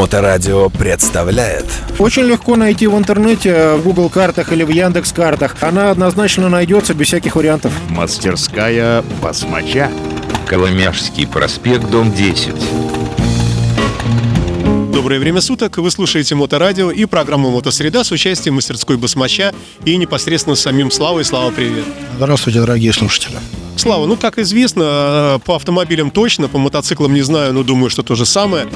Моторадио представляет Очень легко найти в интернете, в Google картах или в Яндекс картах. Она однозначно найдется без всяких вариантов. Мастерская басмача. Коломяжский проспект, дом 10. Доброе время суток. Вы слушаете Моторадио и программу Мотосреда с участием мастерской Басмача и непосредственно самим Славой. Слава, привет. Здравствуйте, дорогие слушатели. Слава, ну, как известно, э, по автомобилям точно, по мотоциклам не знаю, но думаю, что то же самое.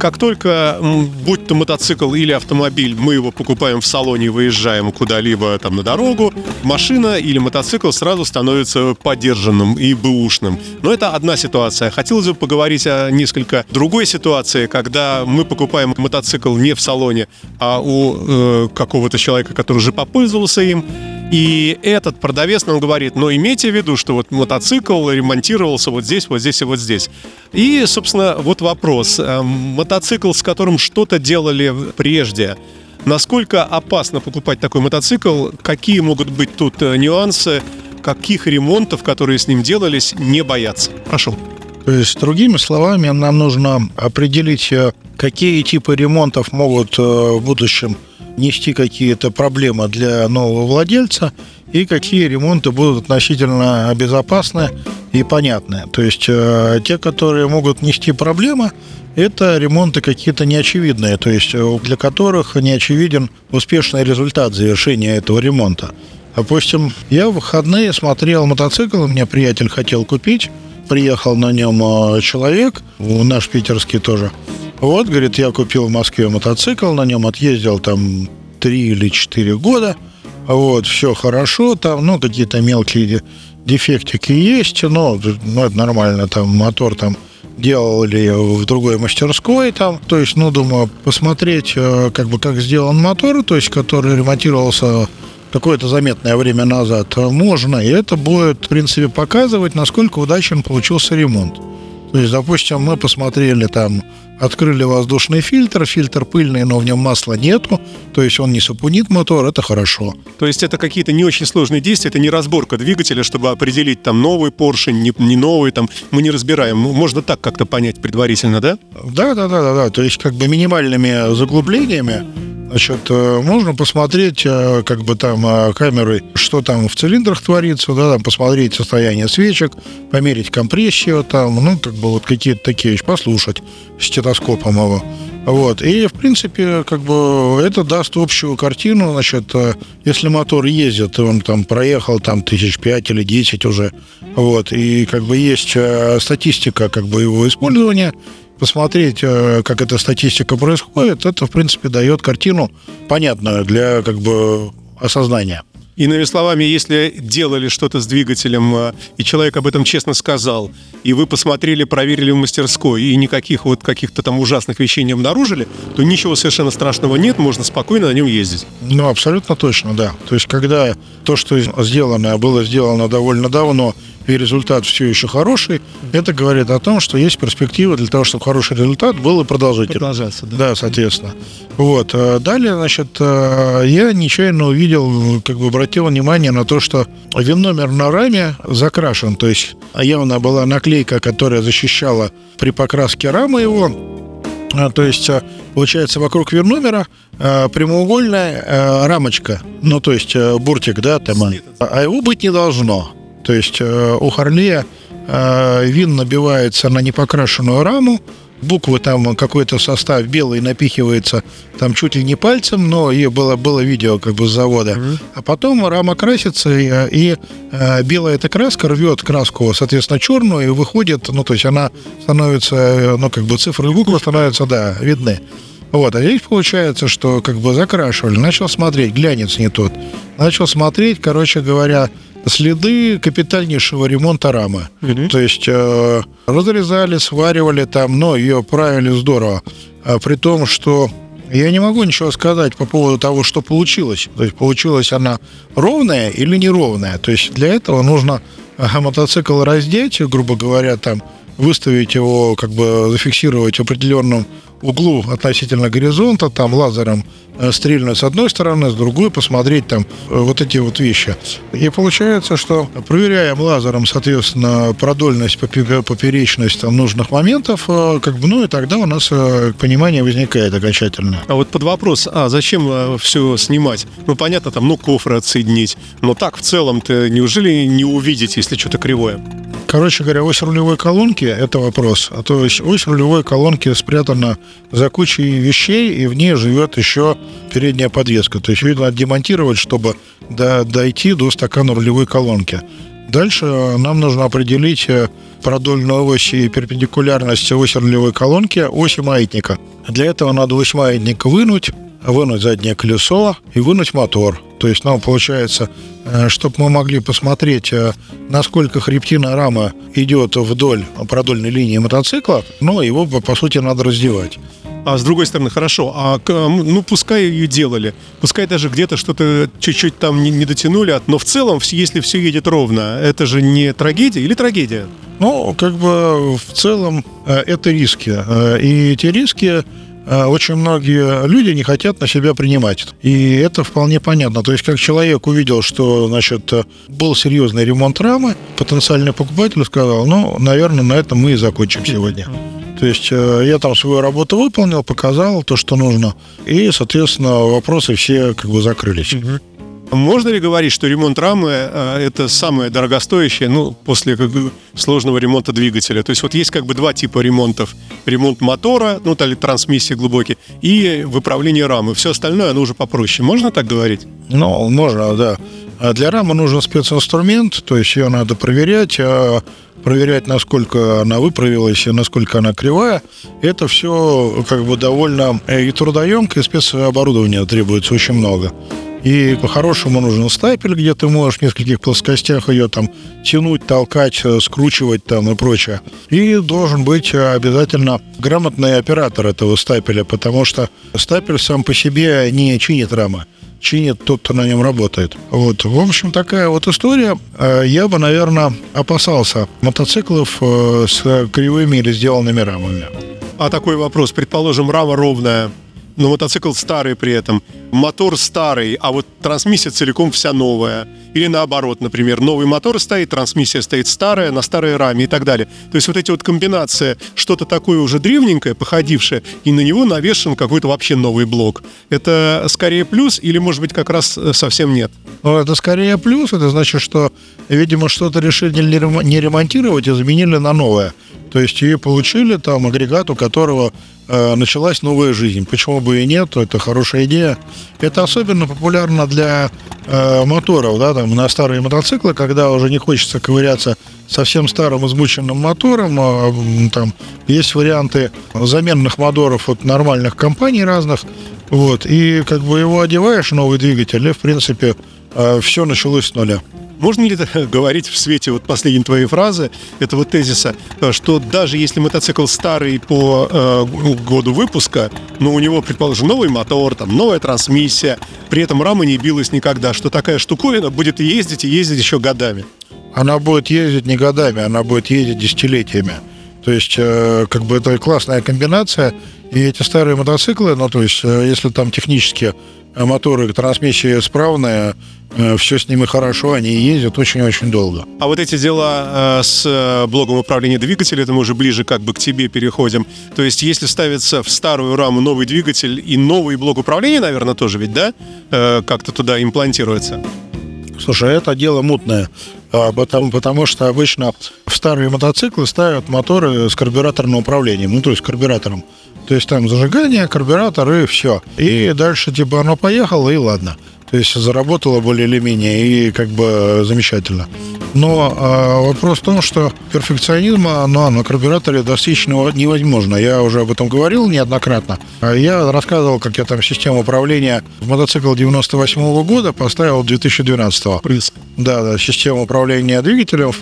Как только, будь то мотоцикл или автомобиль, мы его покупаем в салоне и выезжаем куда-либо там на дорогу, машина или мотоцикл сразу становится поддержанным и бэушным. Но это одна ситуация. Хотелось бы поговорить о несколько другой ситуации, когда мы покупаем мотоцикл не в салоне, а у э, какого-то человека, который уже попользовался им, и этот продавец нам говорит, но имейте в виду, что вот мотоцикл ремонтировался вот здесь, вот здесь и вот здесь. И, собственно, вот вопрос. Эм, мотоцикл, с которым что-то делали прежде, насколько опасно покупать такой мотоцикл? Какие могут быть тут э, нюансы? Каких ремонтов, которые с ним делались, не бояться? Прошу. То есть, другими словами, нам нужно определить, э, какие типы ремонтов могут э, в будущем нести какие-то проблемы для нового владельца и какие ремонты будут относительно безопасны и понятны. То есть э, те, которые могут нести проблемы, это ремонты какие-то неочевидные, то есть э, для которых не очевиден успешный результат завершения этого ремонта. Допустим, я в выходные смотрел мотоцикл, у меня приятель хотел купить, приехал на нем э, человек, наш питерский тоже, вот, говорит, я купил в Москве мотоцикл, на нем отъездил там три или четыре года. Вот, все хорошо, там, ну, какие-то мелкие дефектики есть, но ну, это нормально, там, мотор там делали в другой мастерской там, то есть, ну, думаю, посмотреть, э, как бы, как сделан мотор, то есть, который ремонтировался какое-то заметное время назад, можно, и это будет, в принципе, показывать, насколько удачен получился ремонт. То есть, допустим, мы посмотрели там, открыли воздушный фильтр, фильтр пыльный, но в нем масла нету, то есть он не сапунит мотор, это хорошо. То есть это какие-то не очень сложные действия, это не разборка двигателя, чтобы определить там новый поршень, не, не новый, там мы не разбираем. Можно так как-то понять предварительно, да? Да, да, да, да, да. То есть как бы минимальными заглублениями Значит, э, можно посмотреть, э, как бы там э, камерой, что там в цилиндрах творится, да, там посмотреть состояние свечек, померить компрессию там, ну, как бы вот какие-то такие вещи, послушать стетоскопом его. Вот. И, в принципе, как бы это даст общую картину. Значит, если мотор ездит, он там проехал там тысяч пять или десять уже, вот, и как бы есть статистика как бы его использования, посмотреть, э, как эта статистика происходит, это, в принципе, дает картину понятную для как бы осознания. Иными словами, если делали что-то с двигателем, э, и человек об этом честно сказал, и вы посмотрели, проверили в мастерской, и никаких вот каких-то там ужасных вещей не обнаружили, то ничего совершенно страшного нет, можно спокойно на нем ездить. Ну, абсолютно точно, да. То есть, когда то, что сделано, было сделано довольно давно, и результат все еще хороший, это говорит о том, что есть перспектива для того, чтобы хороший результат был и продолжительный. Продолжаться, да. Да, соответственно. Вот. Э, далее, значит, э, я нечаянно увидел, как бы обратил внимание на то, что вин-номер на раме закрашен, то есть явно была наклейка, которая защищала при покраске рамы его, э, то есть, получается, вокруг вернумера прямоугольная рамочка, ну, то есть буртик, да, там, а его быть не должно. То есть э, у Харлея э, вин набивается на непокрашенную раму, буквы там какой-то состав белый напихивается там чуть ли не пальцем, но и было, было видео как бы с завода. Mm-hmm. А потом рама красится, и, и э, белая эта краска рвет краску, соответственно, черную, и выходит, ну, то есть она становится, ну, как бы цифры и буквы становятся, да, видны. Вот, а здесь получается, что как бы закрашивали, начал смотреть, глянец не тот. Начал смотреть, короче говоря, следы капитальнейшего ремонта рамы. Угу. То есть э, разрезали, сваривали там, но ее правили здорово. А при том, что я не могу ничего сказать по поводу того, что получилось. То есть получилась она ровная или неровная. То есть для этого нужно мотоцикл раздеть, грубо говоря, там выставить его, как бы зафиксировать в определенном углу относительно горизонта, там лазером э, стрельнуть с одной стороны, с другой посмотреть там э, вот эти вот вещи. И получается, что проверяем лазером, соответственно, продольность, поперечность там, нужных моментов, э, как бы, ну и тогда у нас понимание возникает окончательно. А вот под вопрос, а зачем все снимать? Ну, понятно, там, ну, кофры отсоединить, но так в целом-то неужели не увидеть, если что-то кривое? Короче говоря, ось рулевой колонки – это вопрос. А то есть ось рулевой колонки спрятана за кучей вещей, и в ней живет еще передняя подвеска. То есть, видно, демонтировать, чтобы до, дойти до стакана рулевой колонки. Дальше нам нужно определить э, продольную ось и перпендикулярность оси рулевой колонки оси маятника. Для этого надо ось маятника вынуть, вынуть заднее колесо и вынуть мотор. То есть нам получается, э, чтобы мы могли посмотреть, э, насколько хребтина рамы идет вдоль продольной линии мотоцикла, но его, по сути, надо раздевать. А с другой стороны, хорошо, а ну пускай ее делали, пускай даже где-то что-то чуть-чуть там не, не дотянули, но в целом, если все едет ровно, это же не трагедия или трагедия? Ну, как бы в целом э, это риски. И эти риски очень многие люди не хотят на себя принимать. И это вполне понятно. То есть, как человек увидел, что, значит, был серьезный ремонт рамы, потенциальный покупатель сказал, ну, наверное, на этом мы и закончим сегодня. То есть э, я там свою работу выполнил, показал то, что нужно, и, соответственно, вопросы все как бы закрылись. Можно ли говорить, что ремонт рамы э, это самое дорогостоящее, ну, после как бы, сложного ремонта двигателя? То есть вот есть как бы два типа ремонтов. Ремонт мотора, ну, или трансмиссии глубокий, и выправление рамы. Все остальное, оно уже попроще. Можно так говорить? Ну, можно, да. А для рамы нужен специнструмент, то есть ее надо проверять, а проверять, насколько она выправилась и насколько она кривая, это все как бы довольно э, и трудоемко, и спецоборудования требуется очень много. И по-хорошему нужен стапель, где ты можешь в нескольких плоскостях ее там тянуть, толкать, э, скручивать там и прочее. И должен быть обязательно грамотный оператор этого стапеля, потому что стапель сам по себе не чинит рамы чинит тот, кто на нем работает. Вот. В общем, такая вот история. Э, я бы, наверное, опасался мотоциклов э, с кривыми или сделанными рамами. А такой вопрос. Предположим, рама ровная, но мотоцикл старый при этом, мотор старый, а вот трансмиссия целиком вся новая. Или наоборот, например, новый мотор стоит, трансмиссия стоит старая, на старой раме и так далее. То есть вот эти вот комбинации, что-то такое уже древненькое, походившее, и на него навешен какой-то вообще новый блок. Это скорее плюс или, может быть, как раз э, совсем нет? Ну, это скорее плюс, это значит, что, видимо, что-то решили не ремонтировать и заменили на новое. То есть и получили там агрегат, у которого э, началась новая жизнь. Почему бы и нет? Это хорошая идея. Это особенно популярно для э, моторов, да, там на старые мотоциклы, когда уже не хочется ковыряться совсем старым измученным мотором. А, там есть варианты заменных моторов от нормальных компаний разных. Вот, и как бы его одеваешь, новый двигатель, и в принципе э, все началось с нуля. Можно ли говорить в свете вот последней твоей фразы, этого тезиса, э, что даже если мотоцикл старый по э, году выпуска, но у него, предположим, новый мотор, там, новая трансмиссия, при этом рама не билась никогда, что такая штуковина будет ездить и ездить еще годами? Она будет ездить не годами, она будет ездить десятилетиями. То есть, э, как бы это классная комбинация. И эти старые мотоциклы, ну, то есть, э, если там технически моторы, трансмиссия исправная, э, все с ними хорошо, они ездят очень-очень долго. А вот эти дела э, с э, блоком управления двигателя, это мы уже ближе как бы к тебе переходим. То есть, если ставится в старую раму новый двигатель и новый блок управления, наверное, тоже ведь, да, как-то туда имплантируется? Слушай, это дело мутное, а, потому, потому что обычно в старые мотоциклы ставят моторы с карбюраторным управлением, ну, то есть карбюратором. То есть там зажигание, карбюратор и все. И дальше типа оно поехало, и ладно. То есть заработало более или менее, и как бы замечательно. Но э, вопрос в том, что перфекционизма но на карбюраторе достичь невозможно. Я уже об этом говорил неоднократно. А я рассказывал, как я там систему управления в мотоцикл 98 -го года поставил 2012 -го. Да, да, система управления двигателем,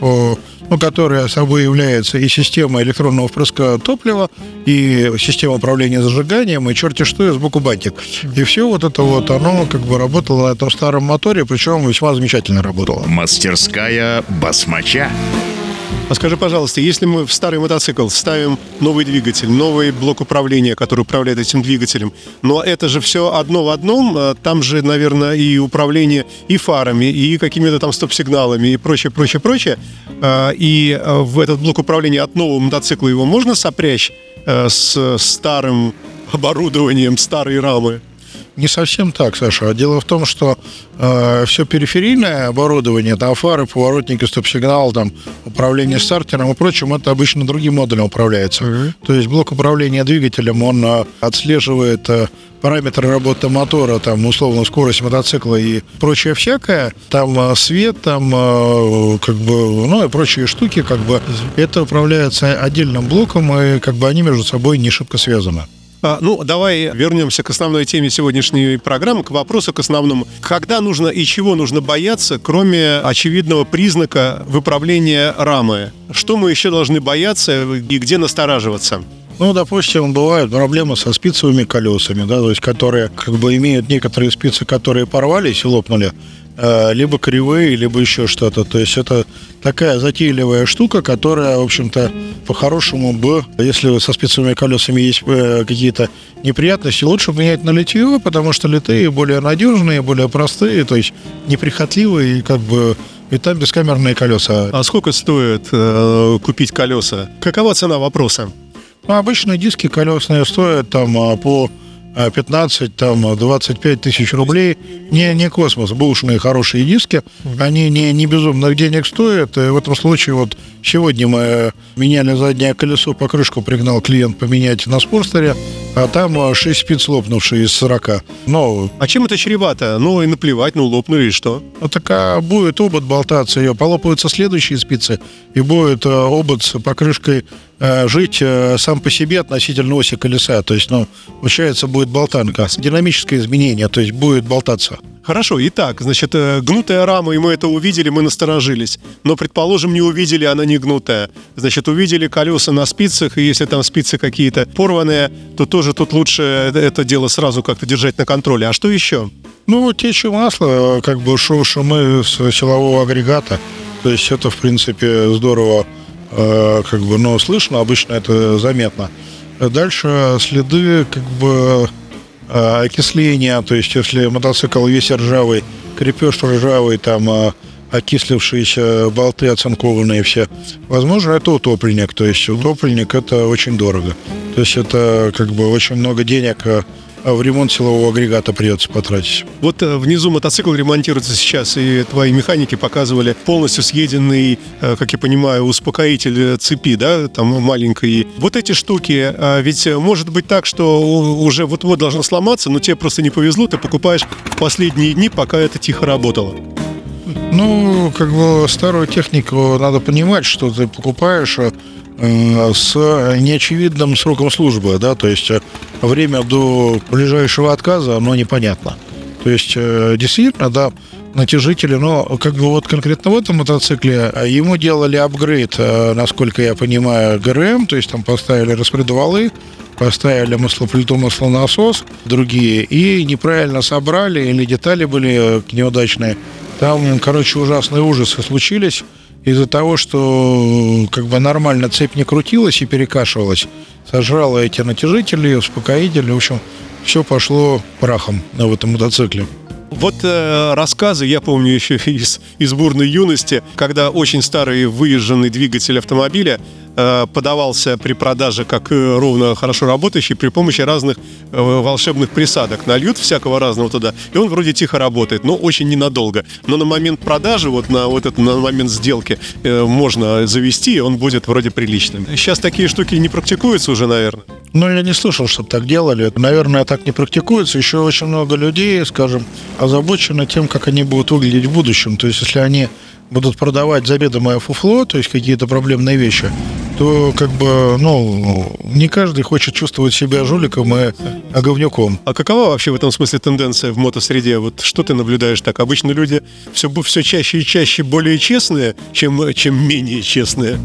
ну, которая собой является и система электронного впрыска топлива, и система управления зажиганием, и черти что, и сбоку бантик. И все вот это вот, оно как бы работало на этом старом моторе, причем весьма замечательно работало. Мастерская басмача. А скажи, пожалуйста, если мы в старый мотоцикл ставим новый двигатель, новый блок управления, который управляет этим двигателем, но это же все одно в одном, а там же, наверное, и управление и фарами, и какими-то там стоп-сигналами, и прочее, прочее, прочее. А, и а, в этот блок управления от нового мотоцикла его можно сопрячь э, с старым оборудованием, старой рамы? Не совсем так, Саша. Дело в том, что э, все периферийное оборудование, там фары, поворотники, стоп-сигнал, там управление стартером и прочим, это обычно другим модулем управляется. Мгм. То есть блок управления двигателем, он э, отслеживает э, параметры работы мотора, там, условно, скорость мотоцикла и прочее всякое. Там э, свет, там, э, как бы, ну и прочие штуки, как бы, это управляется отдельным блоком, и как бы они между собой не шибко связаны. А, ну, давай вернемся к основной теме сегодняшней программы, к вопросу к основному. Когда нужно и чего нужно бояться, кроме очевидного признака выправления рамы? Что мы еще должны бояться и где настораживаться? Ну, допустим, бывают проблемы со спицевыми колесами, да, то есть которые как бы имеют некоторые спицы, которые порвались и лопнули, либо кривые, либо еще что-то. То есть это такая затейливая штука, которая, в общем-то, по-хорошему бы, если со спицевыми колесами есть э, какие-то неприятности, лучше менять на литье, потому что литые более надежные, более простые, то есть неприхотливые, и как бы и там бескамерные колеса. А сколько стоит э, купить колеса? Какова цена вопроса? Ну, обычные диски колесные стоят там а, по 15, там, 25 тысяч рублей. Не, не космос, бушные хорошие диски. Они не, не безумных денег стоят. И в этом случае вот сегодня мы меняли заднее колесо, покрышку пригнал клиент поменять на спорстере, а там 6 спиц лопнувшие из 40. Ну, А чем это чревато? Ну и наплевать, ну лопнули и что? ну, так а будет обод болтаться, ее полопаются следующие спицы, и будет э, обод с покрышкой э, жить сам по себе относительно оси колеса. То есть, ну, получается, будет болтанка. Динамическое изменение, то есть будет болтаться. Хорошо, итак, значит, э, гнутая рама, и мы это увидели, мы насторожились. Но, предположим, не увидели, она не гнутая. Значит, увидели колеса на спицах, и если там спицы какие-то порванные, то тоже тут лучше это- дело сразу как-то держать на контроле. А что еще? Ну, течь масла, как бы шумы с силового агрегата. То есть это, в принципе, здорово, э, как бы, но слышно, обычно это заметно. Дальше следы, как бы, э, окисления, то есть если мотоцикл весь ржавый, крепеж ржавый, там э, окислившиеся болты оцинкованные все, возможно, это утопленник. То есть утопленник это очень дорого. То есть это как бы очень много денег э, в ремонт силового агрегата придется потратить. Вот э, внизу мотоцикл ремонтируется сейчас, и твои механики показывали полностью съеденный, э, как я понимаю, успокоитель э, цепи, да, там маленькой. Вот эти штуки, э, ведь может быть так, что уже вот-вот должно сломаться, но тебе просто не повезло, ты покупаешь в последние дни, пока это тихо работало. Ну, как бы старую технику надо понимать, что ты покупаешь э, с неочевидным сроком службы, да, то есть э, время до ближайшего отказа, оно непонятно. То есть, э, действительно, да, натяжители, но как бы вот конкретно в этом мотоцикле ему делали апгрейд, насколько я понимаю, ГРМ, то есть там поставили распредвалы, поставили маслоплиту, маслонасос, другие, и неправильно собрали, или детали были неудачные. Там, короче, ужасные ужасы случились из-за того, что как бы нормально цепь не крутилась и перекашивалась. Сожрала эти натяжители, успокоители, в общем, все пошло прахом в этом мотоцикле. Вот э, рассказы, я помню еще из, из бурной юности, когда очень старый выезженный двигатель автомобиля подавался при продаже как э, ровно хорошо работающий при помощи разных э, волшебных присадок. Нальют всякого разного туда, и он вроде тихо работает, но очень ненадолго. Но на момент продажи, вот на вот это, на момент сделки э, можно завести, и он будет вроде приличным. Сейчас такие штуки не практикуются уже, наверное. Но я не слышал, чтобы так делали. Наверное, так не практикуется. Еще очень много людей, скажем, озабочены тем, как они будут выглядеть в будущем. То есть, если они будут продавать заведомое фуфло, то есть какие-то проблемные вещи, то как бы, ну, не каждый хочет чувствовать себя жуликом и говнюком. А какова вообще в этом смысле тенденция в мотосреде? Вот что ты наблюдаешь так? Обычно люди все, все чаще и чаще более честные, чем, чем менее честные.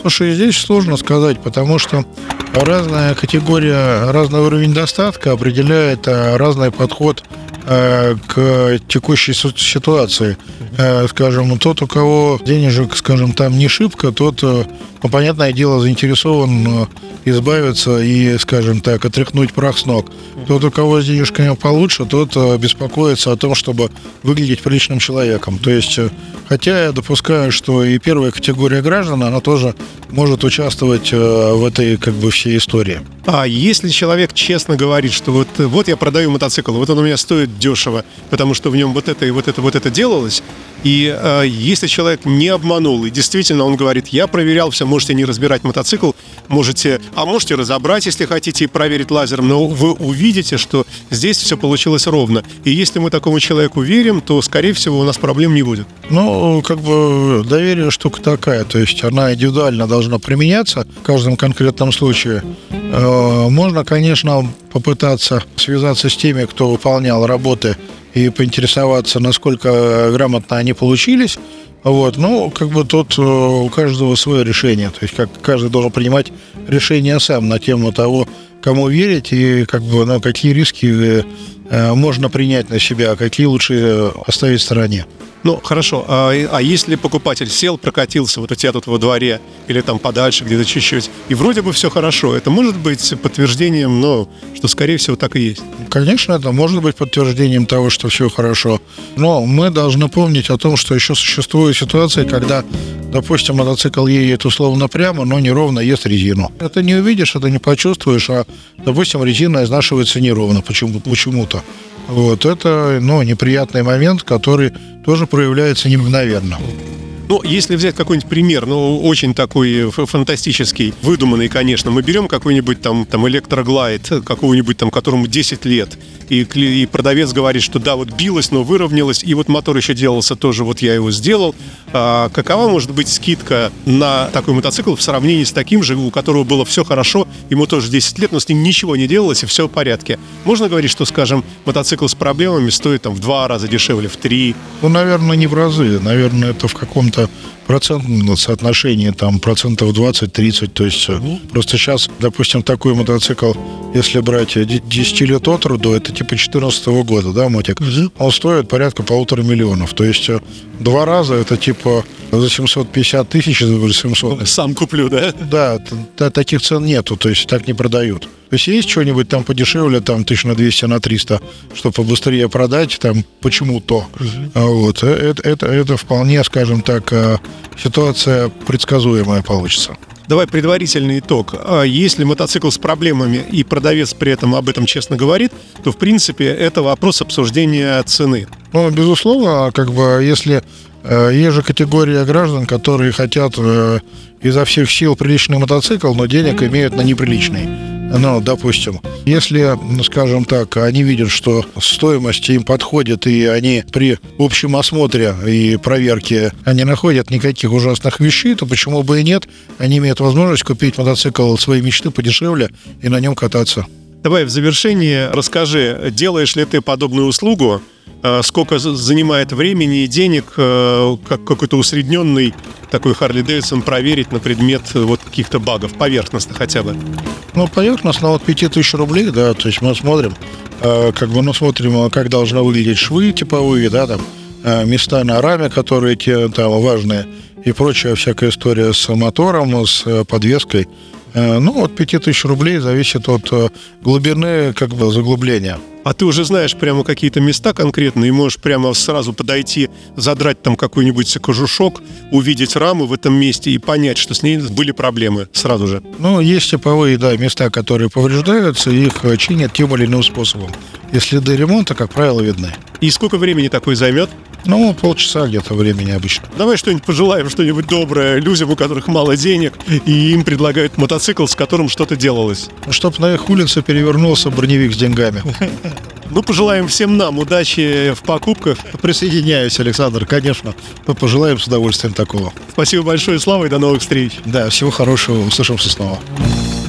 Слушай, здесь сложно сказать, потому что разная категория, разный уровень достатка определяет а, разный подход к текущей ситуации. Э, скажем, тот, у кого денежек, скажем, там не шибко, тот, э, ну, понятное дело, заинтересован э, избавиться и, скажем так, отряхнуть прах с ног. Тот, у кого с денежками получше, тот э, беспокоится о том, чтобы выглядеть приличным человеком. То есть, э, хотя я допускаю, что и первая категория граждан, она тоже может участвовать э, в этой, как бы, всей истории. А если человек честно говорит, что вот, вот я продаю мотоцикл, вот он у меня стоит дешево, потому что в нем вот это и вот это вот это делалось, и э, если человек не обманул, и действительно он говорит, я проверял все, можете не разбирать мотоцикл, можете, а можете разобрать, если хотите, и проверить лазером, но вы увидите, что здесь все получилось ровно. И если мы такому человеку верим, то, скорее всего, у нас проблем не будет. Ну, как бы доверие штука такая, то есть она индивидуально должна применяться в каждом конкретном случае. Э, Можно, конечно, попытаться связаться с теми, кто выполнял работы и поинтересоваться, насколько грамотно они получились. Вот, ну, как бы тут э, у каждого свое решение. То есть как каждый должен принимать решение сам на тему того, кому верить и как бы ну, какие риски э, можно принять на себя, а какие лучше оставить в стороне. Ну, хорошо. А, а если покупатель сел, прокатился вот у тебя тут во дворе или там подальше где-то чуть-чуть, и вроде бы все хорошо, это может быть подтверждением, ну, что, скорее всего, так и есть. Конечно, это может быть подтверждением того, что все хорошо. Но мы должны помнить о том, что еще существуют ситуации, когда, допустим, мотоцикл едет условно прямо, но неровно ест резину. Это не увидишь, это не почувствуешь, а, допустим, резина изнашивается неровно почему- почему-то. Вот это, ну, неприятный момент, который тоже проявляется не мгновенно. Ну, если взять какой-нибудь пример, ну, очень такой фантастический, выдуманный, конечно, мы берем какой-нибудь там, там электроглайд, какого-нибудь там, которому 10 лет, и, и продавец говорит, что да, вот билось, но выровнялось, и вот мотор еще делался тоже, вот я его сделал. А какова может быть скидка на такой мотоцикл в сравнении с таким же, у которого было все хорошо, ему тоже 10 лет, но с ним ничего не делалось, и все в порядке. Можно говорить, что, скажем, мотоцикл с проблемами стоит там в два раза дешевле, в три, Ну, наверное, не в разы. Наверное, это в каком-то процентном соотношении, там, процентов 20-30. То есть э, просто сейчас, допустим, такой мотоцикл, если брать э, де- 10 лет от роду, это типа 14 года, да, мотик, он стоит порядка полутора миллионов. То есть э, два раза это типа за 750 тысяч, за 700. сам куплю, да? Да, т- таких цен нету, то есть так не продают. То есть есть что-нибудь там подешевле, там тысяч на 200, на 300, чтобы побыстрее продать, там почему-то. А Вот. э, Это, это, это вполне, скажем так, э, ситуация предсказуемая получится. Давай предварительный итог. А Если мотоцикл с проблемами и продавец при этом об этом честно говорит, то в принципе это вопрос обсуждения цены. Ну, безусловно, как бы если э, есть же категория граждан, которые хотят э, изо всех сил приличный мотоцикл, но денег имеют на неприличный. Ну, допустим, если, ну, скажем так, они видят, что стоимость им подходит, и они при общем осмотре и проверке они находят никаких ужасных вещей, то почему бы и нет? Они имеют возможность купить мотоцикл своей мечты подешевле и на нем кататься. Давай в завершении расскажи, делаешь ли ты подобную услугу, сколько з- занимает времени и денег, э, как какой-то усредненный такой Харли Дэвидсон проверить на предмет э, вот каких-то багов, поверхностно хотя бы. Ну, поверхностно от 5000 рублей, да, то есть мы смотрим, э, как бы, ну, смотрим, э, как должны выглядеть швы типовые, да, там, э, места на раме, которые те, там важные, и прочая всякая история с мотором, с э, подвеской. Э, ну, от 5000 рублей зависит от э, глубины, как бы, заглубления. А ты уже знаешь прямо какие-то места конкретные, и можешь прямо сразу подойти, задрать там какой-нибудь кожушок, увидеть раму в этом месте и понять, что с ней были проблемы сразу же. Ну, есть типовые, да, места, которые повреждаются, и их э, чинят тем или иным способом. И следы ремонта, как правило, видны. И сколько времени такой займет? Ну, полчаса где-то времени обычно. Давай что-нибудь пожелаем, что-нибудь доброе людям, у которых мало денег, и им предлагают мотоцикл, с которым что-то делалось. Чтоб на их улице перевернулся броневик с деньгами. Ну, пожелаем всем нам удачи в покупках. Присоединяюсь, Александр, конечно. Мы пожелаем с удовольствием такого. Спасибо большое, Слава, и до новых встреч. Да, всего хорошего. Услышимся снова.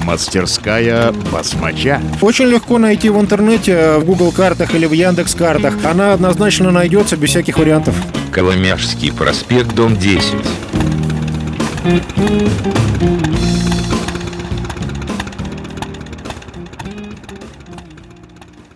Мастерская басмача. Очень легко найти в интернете, в Google картах или в Яндекс картах. Она однозначно найдется без всяких вариантов. Коломяжский проспект, дом 10.